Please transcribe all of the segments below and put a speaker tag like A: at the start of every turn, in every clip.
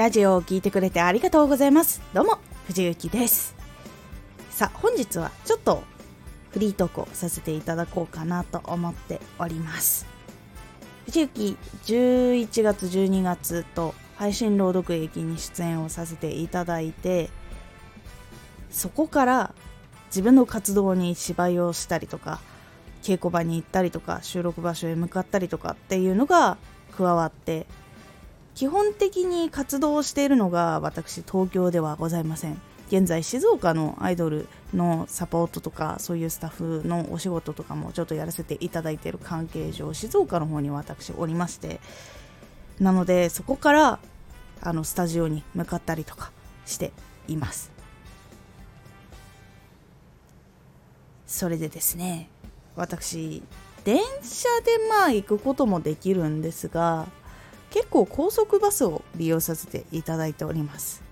A: ラジオを聴いてくれてありがとうございます。どうも藤幸です。さあ本日はちょっとフリートークをさせていただこうかなと思っております。藤幸11月12月と配信朗読劇に出演をさせていただいてそこから自分の活動に芝居をしたりとか稽古場に行ったりとか収録場所へ向かったりとかっていうのが加わって基本的に活動しているのが私東京ではございません。現在静岡のアイドルのサポートとかそういうスタッフのお仕事とかもちょっとやらせていただいている関係上静岡の方に私おりまして。なのでそこからあのスタジオに向かったりとかしています。それでですね私電車でまあ行くこともできるんですが結構高速バスを利用させていただいております。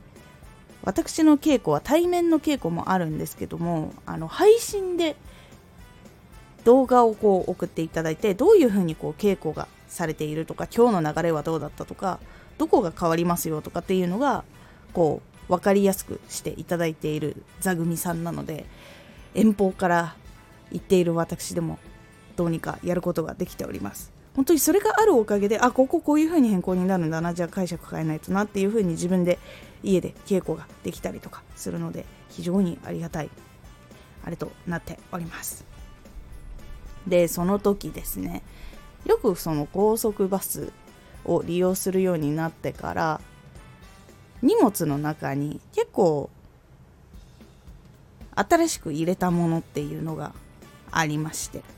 A: 私の稽古は対面の稽古もあるんですけどもあの配信で動画をこう送っていただいてどういうふうにこう稽古がされているとか今日の流れはどうだったとかどこが変わりますよとかっていうのがこう分かりやすくしていただいている座組さんなので遠方から行っている私でもどうにかやることができております。本当にそれがあるおかげであこここういう風に変更になるんだなじゃあ解釈変えないとなっていう風に自分で家で稽古ができたりとかするので非常にありがたいあれとなっております。でその時ですねよくその高速バスを利用するようになってから荷物の中に結構新しく入れたものっていうのがありまして。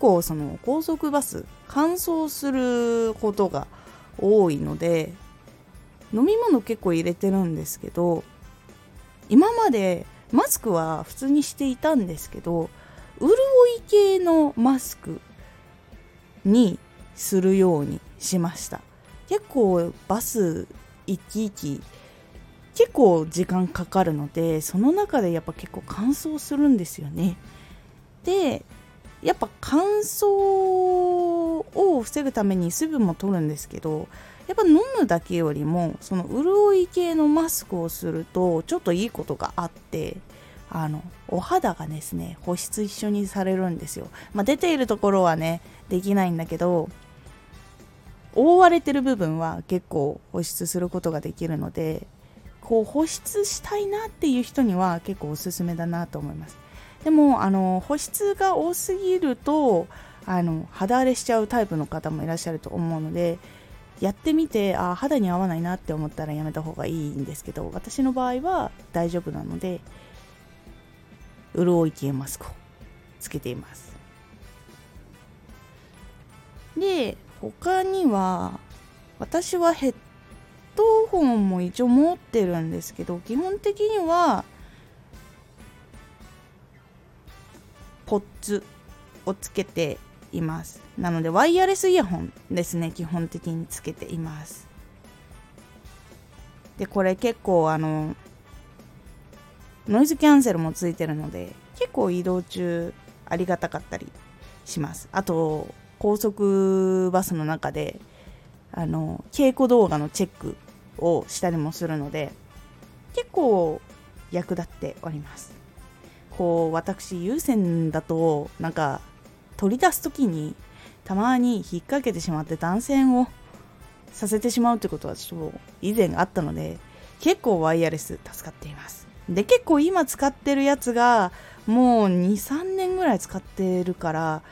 A: 構その高速バス乾燥することが多いので飲み物結構入れてるんですけど今までマスクは普通にしていたんですけど潤い系のマスクにするようにしました。結構バス行き行き結構時間かかるのでその中でやっぱ結構乾燥するんですよね。でやっぱ乾燥を防ぐために水分も取るんですけどやっぱ飲むだけよりもその潤い系のマスクをするとちょっといいことがあってあのお肌がですね保湿一緒にされるんですよ、まあ、出ているところはねできないんだけど覆われてる部分は結構保湿することができるのでこう保湿したいなっていう人には結構おすすめだなと思います。でもあの保湿が多すぎるとあの肌荒れしちゃうタイプの方もいらっしゃると思うのでやってみてあ肌に合わないなって思ったらやめた方がいいんですけど私の場合は大丈夫なので潤い系マスクをつけています。で他には私はヘッドホンも一応持ってるんですけど基本的にはポッツをつけています。なのでワイヤレスイヤホンですね基本的につけています。でこれ結構あのノイズキャンセルもついてるので結構移動中ありがたかったりします。あと高速バスの中であの稽古動画のチェックをしたりもするので結構役立っております。こう私有線だとなんか取り出す時にたまに引っ掛けてしまって断線をさせてしまうということはちょっと以前あったので結構ワイヤレス助かっています。で結構今使ってるやつがもう23年ぐらい使ってるから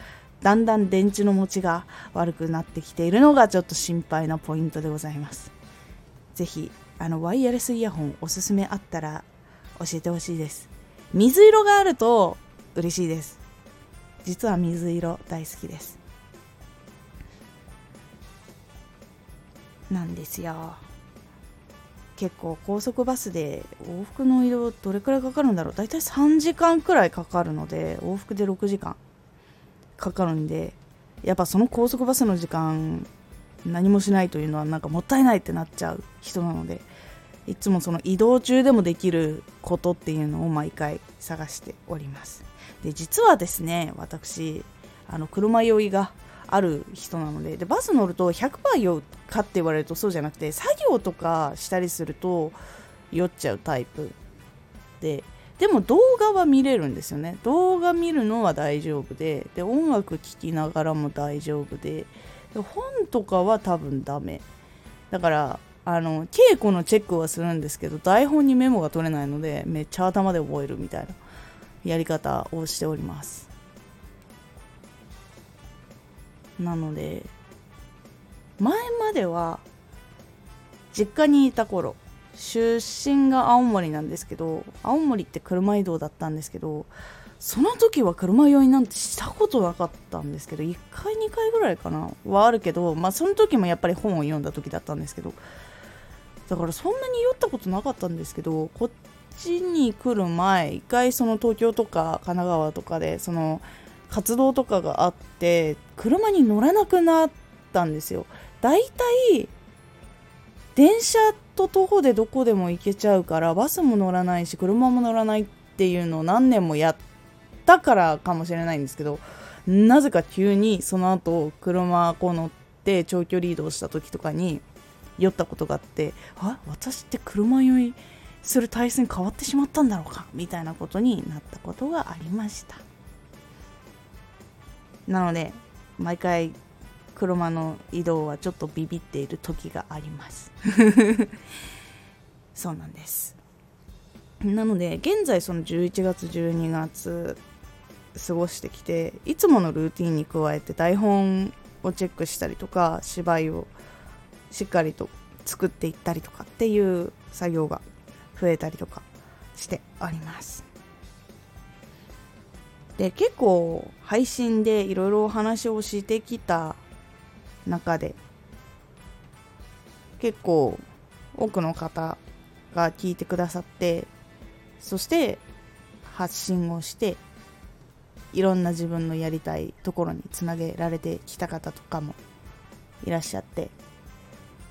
A: だんだん電池の持ちが悪くなってきているのがちょっと心配なポイントでございます。是非あのワイヤレスイヤホンおすすめあったら教えてほしいです。水色があると嬉しいです。実は水色大好きです。なんですよ。結構高速バスで往復の移動どれくらいかかるんだろう。大体3時間くらいかかるので往復で6時間かかるんでやっぱその高速バスの時間何もしないというのはなんかもったいないってなっちゃう人なので。いつもその移動中でもできることっていうのを毎回探しております。で実はですね私あの車酔いがある人なのででバス乗ると100%酔うかって言われるとそうじゃなくて作業とかしたりすると酔っちゃうタイプ。ででも動画は見れるんですよね。動画見るのは大丈夫でで音楽聴きながらも大丈夫でで本とかは多分ダメ。だからあの稽古のチェックはするんですけど台本にメモが取れないのでめっちゃ頭で覚えるみたいなやり方をしております。なので前までは実家にいた頃出身が青森なんですけど青森って車移動だったんですけどその時は車酔いなんてしたことなかったんですけど1回2回ぐらいかなはあるけどまあその時もやっぱり本を読んだ時だったんですけどだからそんなに酔ったことなかったんですけどこっちに来る前一回その東京とか神奈川とかでその活動とかがあって車に乗らなくなったんですよ。だいたい電車と徒歩でどこでも行けちゃうからバスも乗らないし車も乗らないっていうのを何年もやったからかもしれないんですけどなぜか急にその後車こう乗って長距離移動した時とかに酔ったことがあってあ私って車酔いする体質に変わってしまったんだろうかみたいなことになったことがありました。なので毎回車の移動はちょっとビビっている時があります。そうなんです。なので現在その11月12月過ごしてきていつものルーティンに加えて台本をチェックしたりとか芝居をしっかりと作っていったりとかっていう作業が増えたりとかしております。で結構配信でいろいろお話をしてきた中で結構多くの方が聞いてくださってそして発信をしていろんな自分のやりたいところにつなげられてきた方とかもいらっしゃって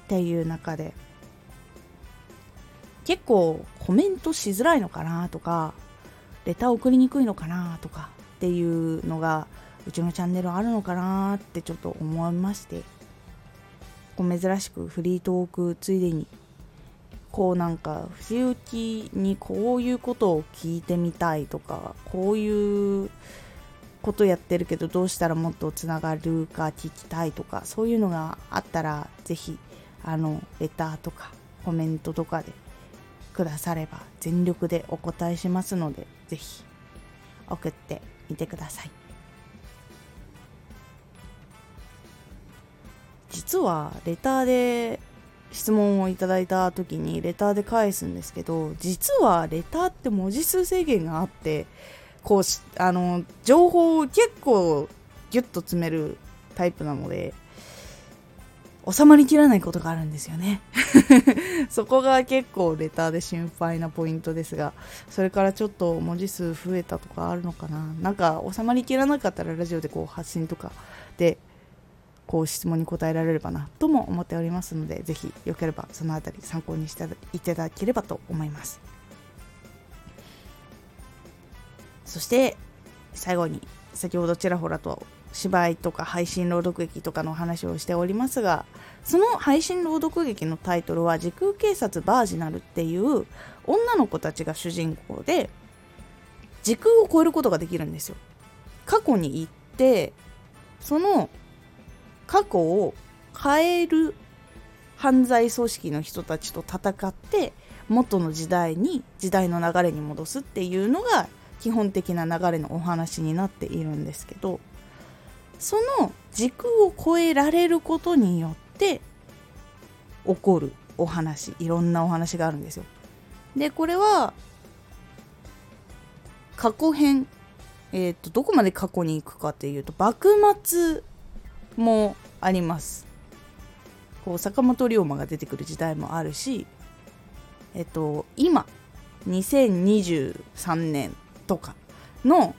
A: っていう中で結構コメントしづらいのかなとかレター送りにくいのかなとかっていうのがうちのチャンネルあるのかなってちょっと思いまして珍しくフリートークついでにこうなんか藤雪にこういうことを聞いてみたいとかこういうことやってるけどどうしたらもっとつながるか聞きたいとかそういうのがあったら是非あのレターとかコメントとかでくだされば全力でお答えしますので是非送ってみてください。実はレターで質問をいただいた時にレターで返すんですけど実はレターって文字数制限があってこうあの情報を結構ギュッと詰めるタイプなので収まりきらないことがあるんですよね。そこが結構レターで心配なポイントですがそれからちょっと文字数増えたとかあるのかな。なんか収まりきらなかったらラジオでこう発信とかでこう質問に答えられればなとも思っておりますのでぜひよければその辺り参考にしていただければと思います。そして最後に先ほどちらほらと芝居とか配信朗読劇とかの話をしておりますがその配信朗読劇のタイトルは「時空警察バージナル」っていう女の子たちが主人公で時空を超えることができるんですよ。過去に行ってその過去を変える犯罪組織の人たちと戦って元の時代に時代の流れに戻すっていうのが基本的な流れのお話になっているんですけどその時空を超えられることによって起こるお話いろんなお話があるんですよ。でこれは過去編えっ、ー、とどこまで過去に行くかっていうと幕末もあります。こう坂本龍馬が出てくる時代もあるしえっ、ー、と今2023年とかの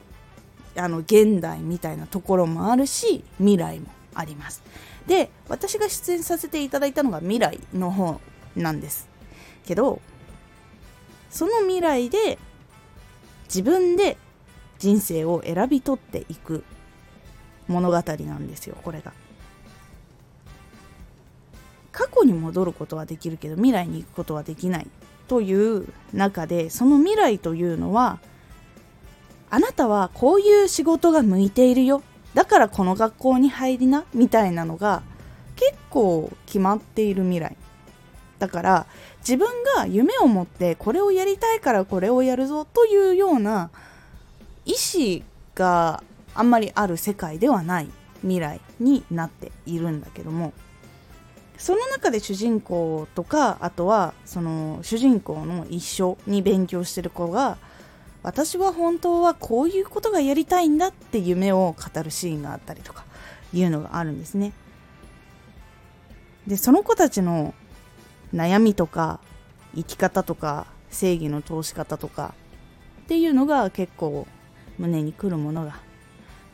A: あの現代みたいなところもあるし未来もありますで私が出演させていただいたのが未来の方なんですけどその未来で自分で人生を選び取っていく物語なんですよこれが。過去に戻ることはできるけど未来に行くことはできないという中でその未来というのはあなたはこういう仕事が向いているよ。だからこの学校に入りなみたいなのが結構決まっている未来。だから自分が夢を持ってこれをやりたいからこれをやるぞというような意思があんまりある世界ではない未来になっているんだけども。その中で主人公とかあとはその主人公の一緒に勉強してる子が私は本当はこういうことがやりたいんだって夢を語るシーンがあったりとかいうのがあるんですね。でその子たちの悩みとか生き方とか正義の通し方とかっていうのが結構胸にくるものが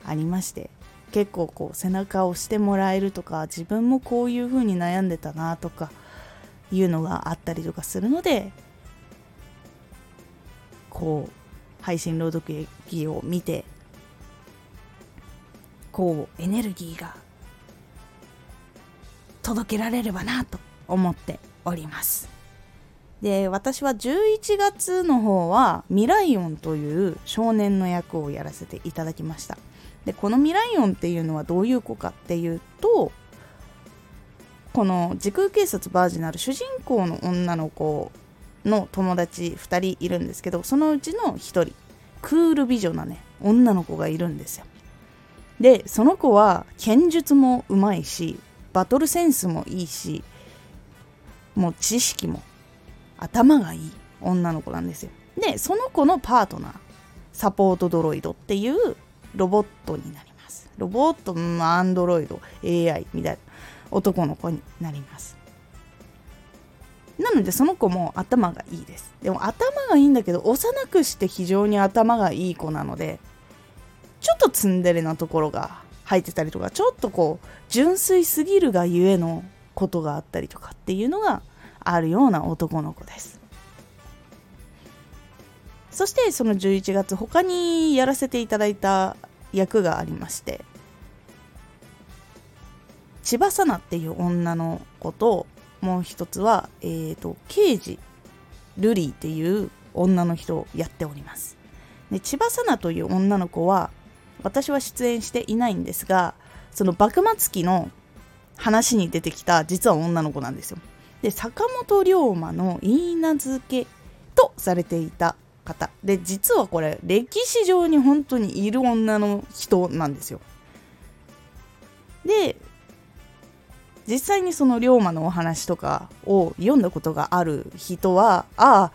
A: ありまして結構こう背中を押してもらえるとか自分もこういう風に悩んでたなとかいうのがあったりとかするのでこう配信朗読劇を見てこうエネルギーが届けられればなと思っております。で私は11月の方はミライオンという少年の役をやらせていただきました。でこのミライオンっていうのはどういう子かっていうとこの時空警察バージナル主人公の女の子の友達2人いるんですけどそのうちの1人クール美女なね女の子がいるんですよ。でその子は剣術もうまいしバトルセンスもいいしもう知識も頭がいい女の子なんですよ。でその子のパートナーサポートドロイドっていうロボットになります。ロボットアンドロイド AI みたいな男の子になります。なのでその子も頭がいいです。でも頭がいいんだけど幼くして非常に頭がいい子なのでちょっとツンデレなところが入ってたりとかちょっとこう純粋すぎるがゆえのことがあったりとかっていうのがあるような男の子です。そしてその11月他にやらせていただいた役がありまして千葉さなっていう女の子ともう一つは、えーと、刑事ルリーっていう女の人をやっております。で千葉さなという女の子は私は出演していないんですがその幕末期の話に出てきた実は女の子なんですよ。で坂本龍馬の言い名付けとされていた方。で実はこれ歴史上に本当にいる女の人なんですよ。で実際にその龍馬のお話とかを読んだことがある人はああ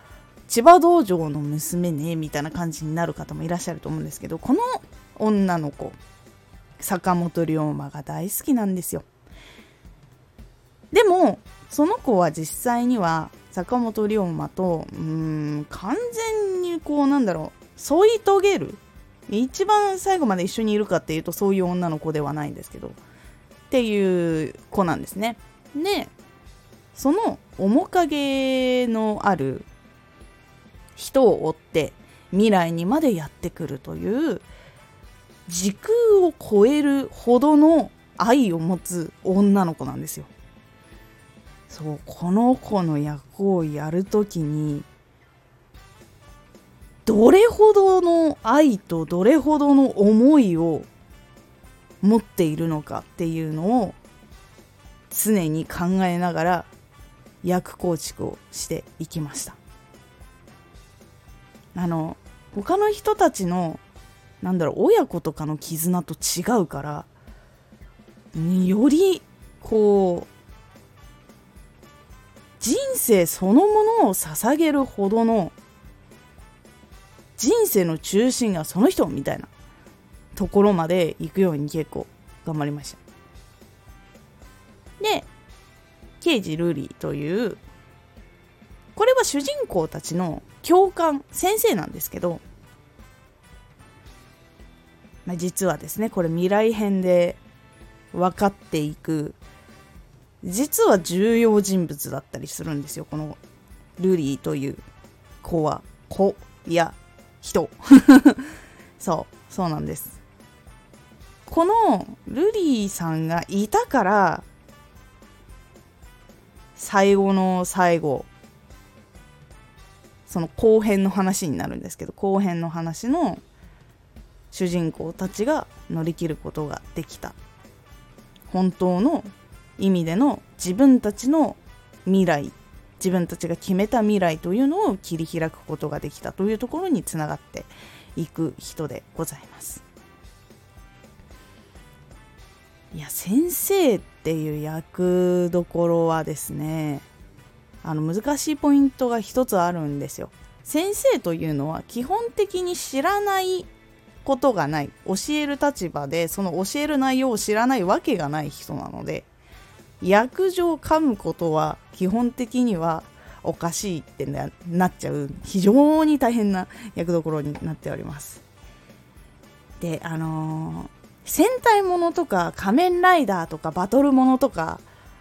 A: 千葉道場の娘ねみたいな感じになる方もいらっしゃると思うんですけどこの女の子坂本龍馬が大好きなんですよ。でもその子は実際には坂本龍馬とうん完全にこうなんだろう添い遂げる一番最後まで一緒にいるかっていうとそういう女の子ではないんですけどっていう子なんですね。でその面影のある人を追って未来にまでやってくるという時空を超えるほどの愛を持つ女の子なんですよ。そうこの子の役をやるときにどれほどの愛とどれほどの思いを持っているのかっていうのを常に考えながら役構築をしていきました。あの他の人たちのなんだろう親子とかの絆と違うからよりこう人生そのものを捧げるほどの人生の中心がその人みたいな。ところまで行くように結構頑張りました。で刑事ルリーというこれは主人公たちの教官先生なんですけど、まあ、実はですねこれ未来編で分かっていく実は重要人物だったりするんですよこのルリーという子は子や人。そうそうなんです。このルリーさんがいたから最後の最後その後編の話になるんですけど後編の話の主人公たちが乗り切ることができた。本当の意味での自分たちの未来自分たちが決めた未来というのを切り開くことができたというところにつながっていく人でございます。いや先生っていう役どころはですねあの難しいポイントが一つあるんですよ。先生というのは基本的に知らないことがない教える立場でその教える内容を知らないわけがない人なので役上噛むことは基本的にはおかしいってなっちゃう非常に大変な役どころになっております。であの、戦隊ものとか仮面ライダーとかバトルものとか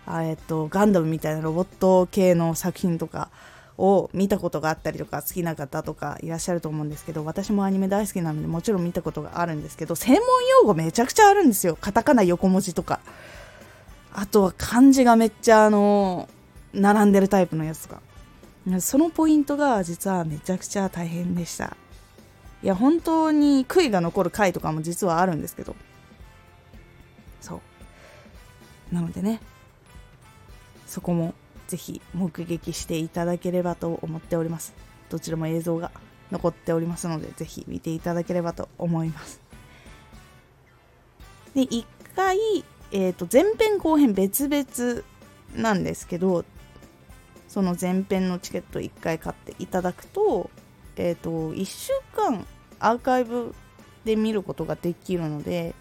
A: えっとガンダムみたいなロボット系の作品とかを見たことがあったりとか好きな方とかいらっしゃると思うんですけど私もアニメ大好きなのでもちろん見たことがあるんですけど専門用語めちゃくちゃあるんですよ。カタカナ横文字とか。あとは漢字がめっちゃあの並んでるタイプのやつとか。そのポイントが実はめちゃくちゃ大変でした。いや本当に悔いが残る回とかも実はあるんですけど。そう。なのでねそこもぜひ目撃していただければと思っております。どちらも映像が残っておりますのでぜひ見ていただければと思います。で1回えーと、前編後編別々なんですけどその前編のチケット1回買っていただくと,、えーと、1週間アーカイブで見ることができるので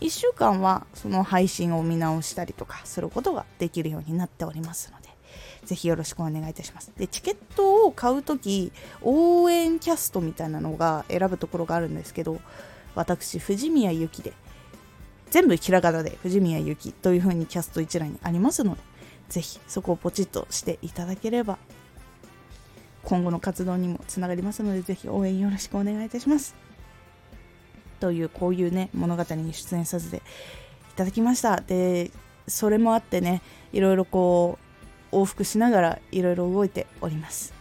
A: 1週間はその配信を見直したりとかすることができるようになっておりますのでぜひよろしくお願いいたしますでチケットを買う時応援キャストみたいなのが選ぶところがあるんですけど私藤宮ゆきで全部ひらがなで藤宮ゆきという風にキャスト一覧にありますので、ぜひそこをポチッとしていただければ、今後の活動にもつながりますので、ぜひ応援よろしくお願いいたします。という、こういうね、物語に出演させていただきました。で、それもあってね、いろいろこう、往復しながらいろいろ動いております。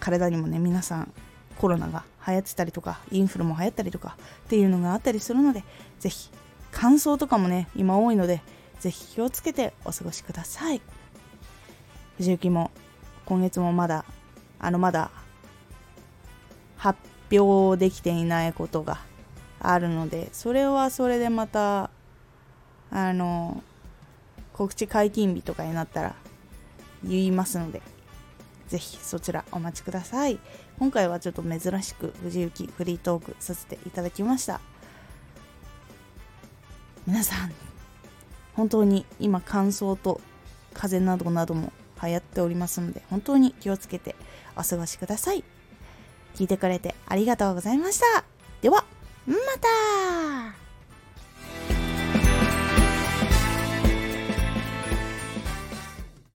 A: 体にもね、皆さんコロナが流行ってたりとかインフルも流行ったりとかっていうのがあったりするのでぜひ乾燥とかもね今多いのでぜひ気をつけてお過ごしください藤雪も今月もまだあのまだ発表できていないことがあるのでそれはそれでまたあの告知解禁日とかになったら言いますのでぜひそちらお待ちください。今回はちょっと珍しく藤雪フリートークさせていただきました。皆さん本当に今乾燥と風邪などなども流行っておりますので本当に気をつけてお過ごしください。聞いてくれてありがとうございました。ではまた。